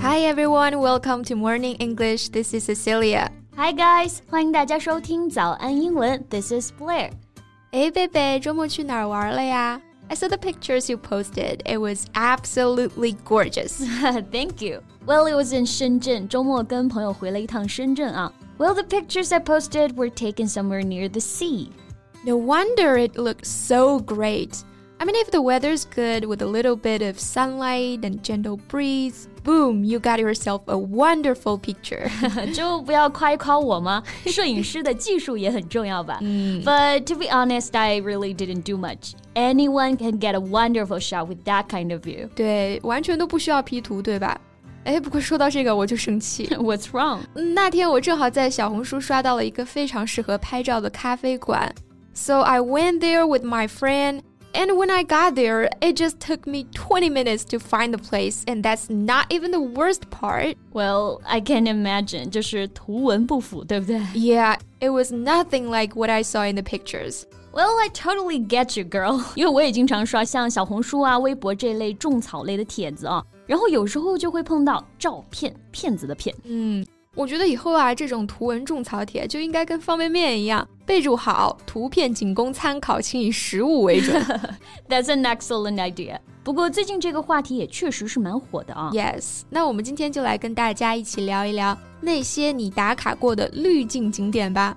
Hi everyone, welcome to Morning English. This is Cecilia. Hi guys，欢迎大家收听早安英文。This is Blair. 哎，贝贝，周末去哪儿玩了呀？I saw the pictures you posted. It was absolutely gorgeous. Thank you. Well, it was in Shenzhen. 周末跟朋友回了一趟深圳啊。Well, the pictures I posted were taken somewhere near the sea. No wonder it looked so great. I mean, if the weather's good with a little bit of sunlight and gentle breeze, boom, you got yourself a wonderful picture. 就不要夸一夸我吗？摄影师的技术也很重要吧。But to be honest, I really didn't do much. Anyone can get a wonderful shot with that kind of view. 对，完全都不需要 P 图，对吧？哎，不过说到这个我就生气。 What's wrong? 那天我正好在小红书刷到了一个非常适合拍照的咖啡馆 ，so I went there with my friend. And when I got there, it just took me 20 minutes to find the place, and that's not even the worst part. Well, I can imagine. 就是图文不符，对不对？ Yeah, it was nothing like what I saw in the pictures. Well, I totally get you, girl. 因为我也经常刷像小红书啊、微博这类种草类的帖子啊，然后有时候就会碰到照骗骗子的骗。嗯， 我觉得以后啊，这种图文种草帖就应该跟方便面一样，备注好，图片仅供参考，请以实物为准。That's an excellent idea. 不过最近这个话题也确实是蛮火的啊。Yes，那我们今天就来跟大家一起聊一聊那些你打卡过的滤镜景点吧。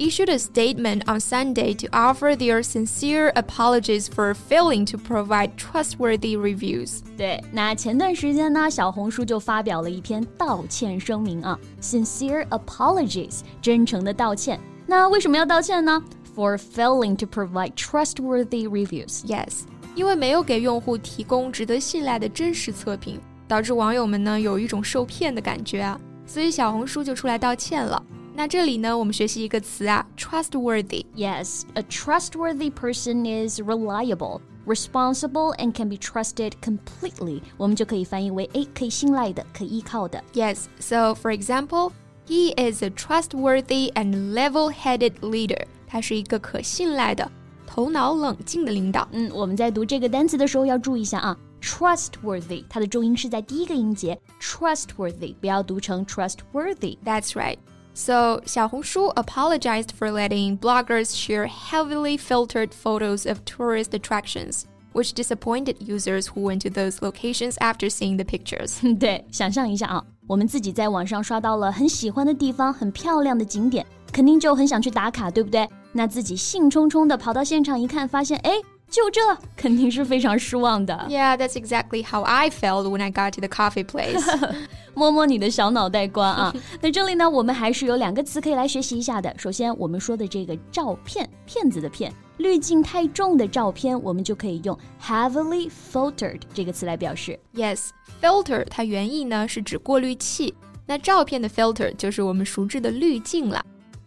Issued a statement on Sunday to offer their sincere apologies for failing to provide trustworthy reviews. 对，那前段时间呢，小红书就发表了一篇道歉声明啊，sincere apologies，真诚的道歉。那为什么要道歉呢？For failing to provide trustworthy reviews。 Yes，因为没有给用户提供值得信赖的真实测评，导致网友们呢有一种受骗的感觉啊，所以小红书就出来道歉了。 那这里呢，我们学习一个词啊，trustworthy。 Yes, a trustworthy person is reliable, responsible, and can be trusted completely。我们就可以翻译为诶，可以信赖的，可以依靠的。 Yes, so for example, he is a trustworthy and level-headed leader. 他是一个可信赖的、头脑冷静的领导。嗯，我们在读这个单词的时候要注意一下啊。Trustworthy，它的重音是在第一个音节，trustworthy 不要读成 trustworthy。 That's right. So, 小红书 apologized for letting bloggers share heavily filtered photos of tourist attractions, which disappointed users who went to those locations after seeing the pictures. 对，想象一下啊，我们自己在网上刷到了很喜欢的地方、很漂亮的景点，肯定就很想去打卡，对不对？那自己兴冲冲的跑到现场一看，发现哎， 就这，肯定是非常失望的。 yeah, that's exactly how I felt when I got to the coffee place. 摸摸你的小脑袋瓜啊！那这里呢，我们还是有两个词可以来学习一下的。首先，我们说的这个照片，骗子的骗，滤镜太重的照片，我们就可以用 heavily filtered 这个词来表示。 Yes, filter 它原意呢是指过滤器，那照片的 filter 就是我们熟知的滤镜啦。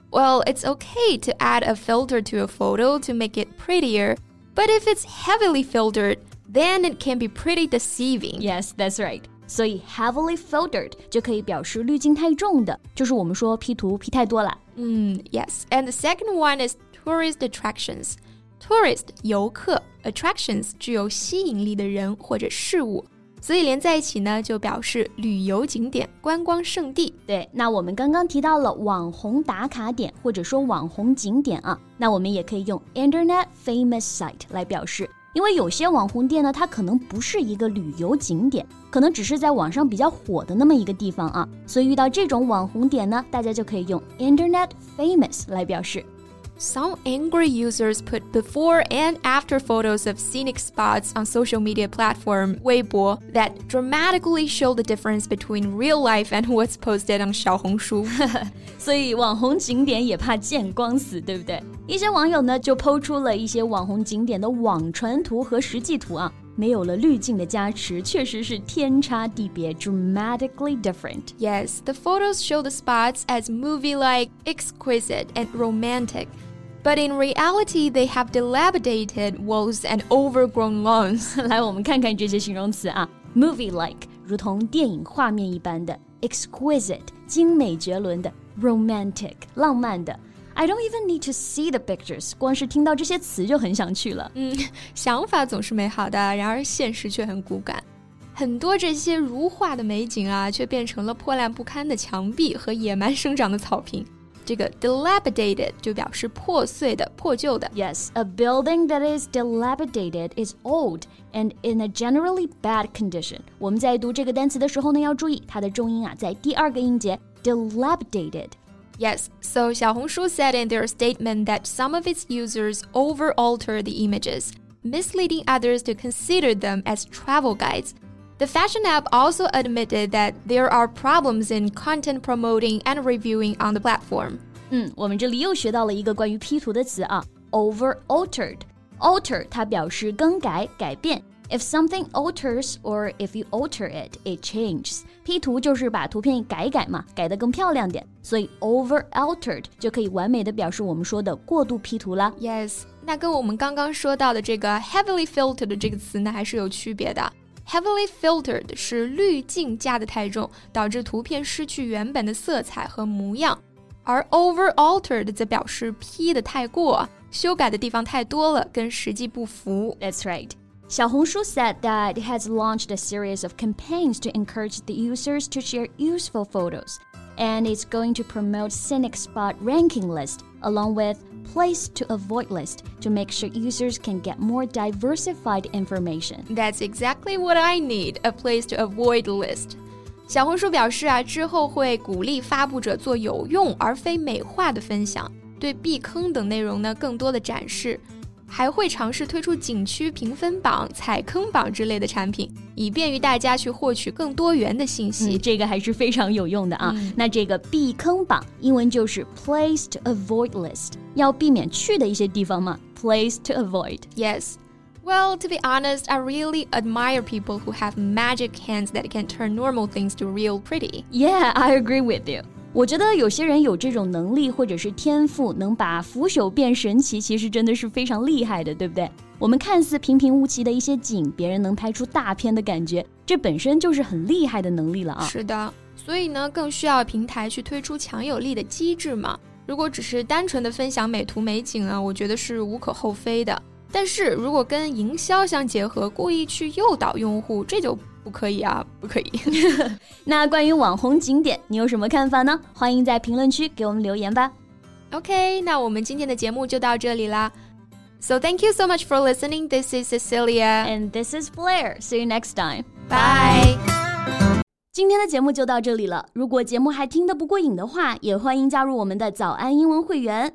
Well, it's okay to add a filter to a photo to make it prettier, but if it's heavily filtered, then it can be pretty deceiving. Yes, that's right. 所以 heavily filtered 就可以表示滤镜太重的，就是我们说 P 图 P 太多了。 Mm, yes, and the second one is tourist attractions. Tourist 游客，attractions 具有吸引力的人或者事物， 所以连在一起呢，就表示旅游景点、观光胜地。对，那我们刚刚提到了网红打卡点或者说网红景点啊，那我们也可以用 Internet famous site 来表示。因为有些网红店呢，它可能不是一个旅游景点，可能只是在网上比较火的那么一个地方啊，所以遇到这种网红点呢，大家就可以用 Internet famous 来表示。Some angry users put before and after photos of scenic spots on social media platform Weibo that dramatically show the difference between real life and what's posted on 小红书。所以网红景点也怕见光死，对不对？一些网友呢就抛出了一些网红景点的网传图和实际图啊。 没有了滤镜的加持，确实是天差地别，dramatically different. Yes, the photos show the spots as movie-like, exquisite, and romantic. But in reality, they have dilapidated walls and overgrown lawns. 来，我们看看这些形容词啊，movie-like 如同电影画面一般的，exquisite 精美绝伦的，romantic 浪漫的。 I don't even need to see the pictures，光是听到这些词就很想去了。嗯，想法总是美好的，然而现实却很骨感。很多这些如画的美景啊，却变成了破烂不堪的墙壁和野蛮生长的草坪。这个 dilapidated 就表示破碎的、破旧的。Yes, a building that is dilapidated is old and in a generally bad condition. 我们在读这个单词的时候呢，要注意它的重音啊，在第二个音节 dilapidated。 Yes, so Xiaohongshu said in their statement that some of its users over alter the images, misleading others to consider them as travel guides. The fashion app also admitted that there are problems in content promoting and reviewing on the platform. 嗯，我们这里又学到了一个关于 P 图的词啊，over altered。alter 它表示更改、改变。 if something alters or if you alter it, it changes. P 图就是把图片改改嘛，改得更漂亮点，所以 over altered 就可以完美的表示我们说的过度 P 图啦。Yes，那跟我们刚刚说到的这个 heavily filtered 这个词呢，还是有区别的。Heavily filtered 是滤镜加的太重，导致图片失去原本的色彩和模样，而 over altered 则表示 P 的太过，修改的地方太多了，跟实际不符。That's right. Xiaohongshu said that it has launched a series of campaigns to encourage the users to share useful photos, and it's going to promote scenic spot ranking list along with place to avoid list to make sure users can get more diversified information. That's exactly what I need, a place to avoid list. 小红书表示啊，之后会鼓励发布者做有用而非美化的分享，对避坑等内容呢更多的展示。 还会尝试推出景区评分榜、踩坑榜之类的产品，以便于大家去获取更多元的信息。嗯、这个还是非常有用的啊。嗯、那这个避坑榜，英文就是 place to avoid list，要避免去的一些地方嘛。Place to avoid. Yes. Well, to be honest, I really admire people who have magic hands that can turn normal things to real pretty. Yeah, I agree with you. 我觉得有些人有这种能力或者是天赋，能把腐朽变神奇，其实真的是非常厉害的，对不对？我们看似平平无奇的一些景，别人能拍出大片的感觉，这本身就是很厉害的能力了啊！是的，所以呢，更需要平台去推出强有力的机制嘛。如果只是单纯的分享美图美景啊，我觉得是无可厚非的。但是如果跟营销相结合，故意去诱导用户，这就不可以啊，不可以。那关于网红景点，你有什么看法呢？欢迎在评论区给我们留言吧。OK，那我们今天的节目就到这里啦。So thank you so much for listening. This is Cecilia and this is Blair. See you next time. Bye. 今天的节目就到这里了。如果节目还听得不过瘾的话，也欢迎加入我们的早安英文会员。